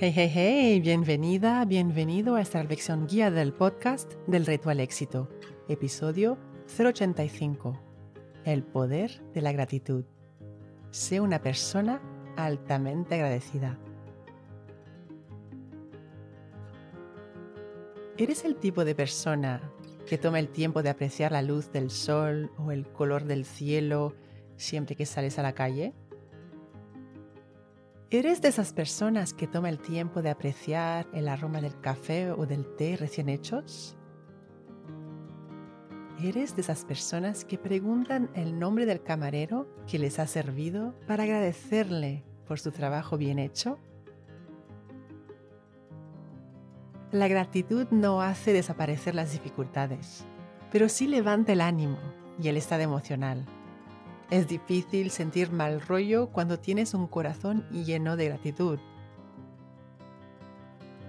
Hey, hey, hey, bienvenida, bienvenido a esta reflexión guía del podcast del reto al éxito, episodio 085, el poder de la gratitud. Sé una persona altamente agradecida. ¿Eres el tipo de persona que toma el tiempo de apreciar la luz del sol o el color del cielo siempre que sales a la calle? ¿Eres de esas personas que toma el tiempo de apreciar el aroma del café o del té recién hechos? ¿Eres de esas personas que preguntan el nombre del camarero que les ha servido para agradecerle por su trabajo bien hecho? La gratitud no hace desaparecer las dificultades, pero sí levanta el ánimo y el estado emocional. Es difícil sentir mal rollo cuando tienes un corazón lleno de gratitud.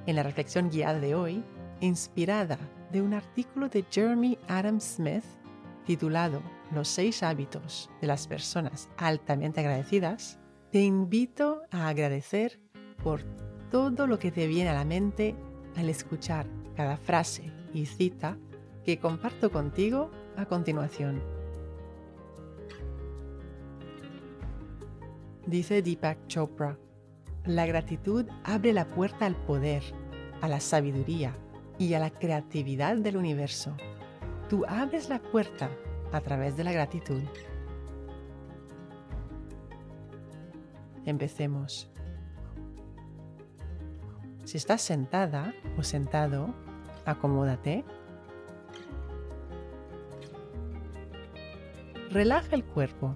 En la reflexión guiada de hoy, inspirada de un artículo de Jeremy Adam Smith titulado Los seis hábitos de las personas altamente agradecidas, te invito a agradecer por todo lo que te viene a la mente al escuchar cada frase y cita que comparto contigo a continuación. Dice Deepak Chopra, la gratitud abre la puerta al poder, a la sabiduría y a la creatividad del universo. Tú abres la puerta a través de la gratitud. Empecemos. Si estás sentada o sentado, acomódate. Relaja el cuerpo.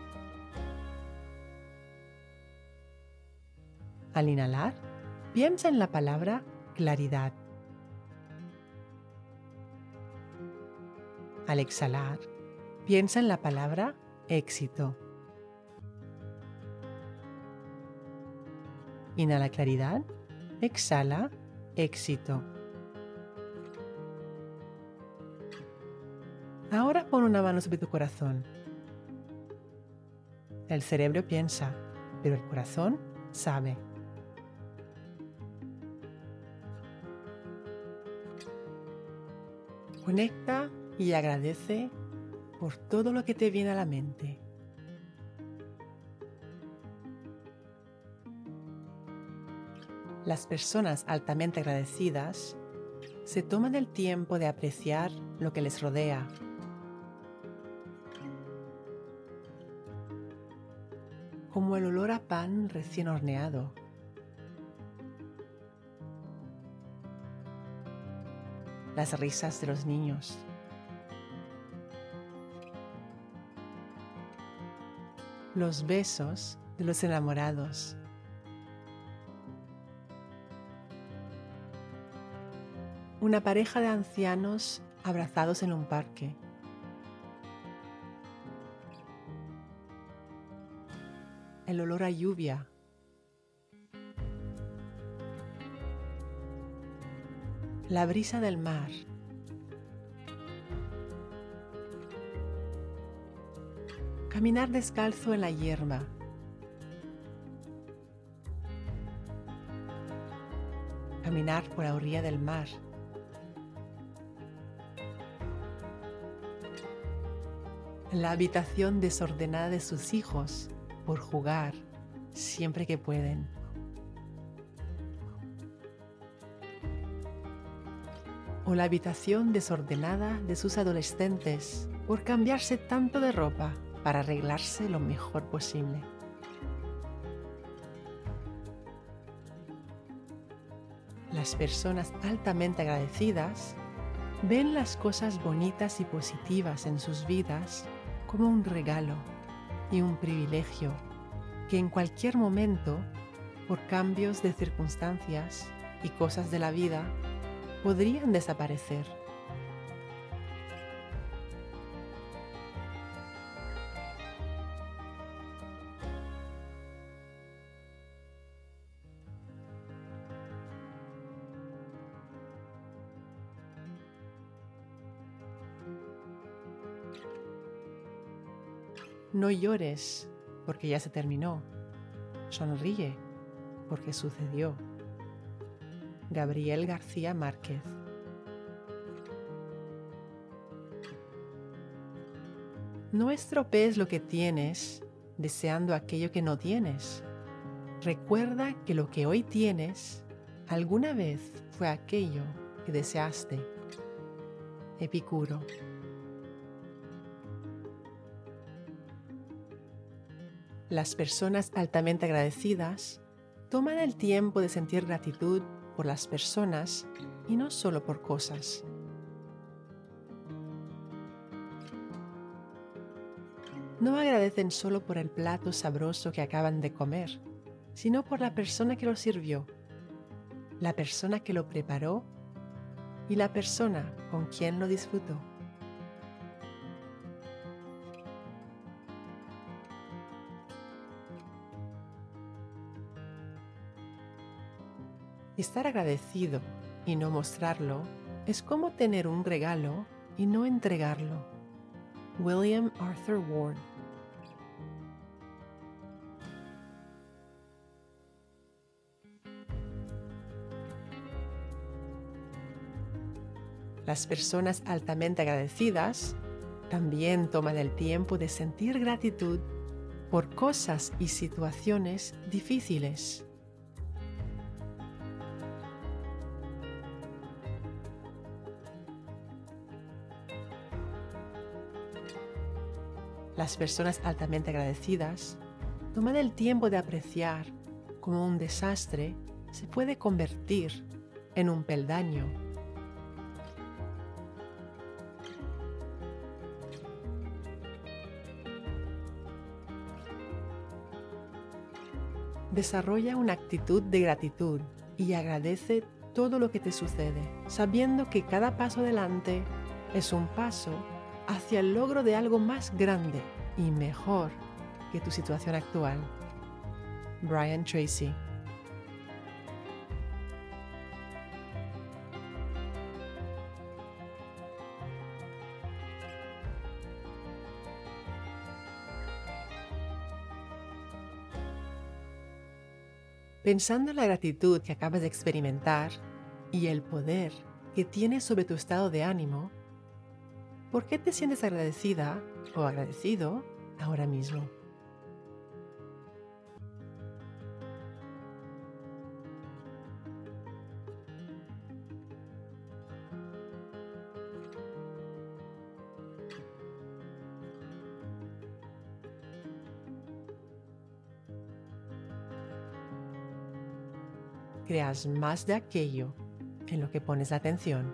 Al inhalar, piensa en la palabra claridad. Al exhalar, piensa en la palabra éxito. Inhala claridad, exhala éxito. Ahora pon una mano sobre tu corazón. El cerebro piensa, pero el corazón sabe. Conecta y agradece por todo lo que te viene a la mente. Las personas altamente agradecidas se toman el tiempo de apreciar lo que les rodea. Como el olor a pan recién horneado. Las risas de los niños. Los besos de los enamorados. una pareja de ancianos abrazados en un parque. El olor a lluvia. La brisa del mar. Caminar descalzo en la hierba. Caminar por la orilla del mar. la habitación desordenada de sus hijos por jugar siempre que pueden. O la habitación desordenada de sus adolescentes por cambiarse tanto de ropa para arreglarse lo mejor posible. Las personas altamente agradecidas ven las cosas bonitas y positivas en sus vidas como un regalo y un privilegio que en cualquier momento por cambios de circunstancias y cosas de la vida, podrían desaparecer. No llores porque ya se terminó. Sonríe porque sucedió. Gabriel García Márquez No estropees lo que tienes deseando aquello que no tienes. Recuerda que lo que hoy tienes alguna vez fue aquello que deseaste. Epicuro. Las personas altamente agradecidas toman el tiempo de sentir gratitud por las personas y no solo por cosas. No agradecen solo por el plato sabroso que acaban de comer, sino por la persona que lo sirvió, la persona que lo preparó y la persona con quien lo disfrutó. Estar agradecido y no mostrarlo es como tener un regalo y no entregarlo. William Arthur Ward Las personas altamente agradecidas también toman el tiempo de sentir gratitud por cosas y situaciones difíciles. Las personas altamente agradecidas toman el tiempo de apreciar cómo un desastre se puede convertir en un peldaño. Desarrolla una actitud de gratitud y agradece todo lo que te sucede, sabiendo que cada paso adelante es un paso hacia el logro de algo más grande y mejor que tu situación actual. Brian Tracy Pensando en la gratitud que acabas de experimentar y el poder que tiene sobre tu estado de ánimo, ¿Por qué te sientes agradecida o agradecido ahora mismo? creas más de aquello en lo que pones atención.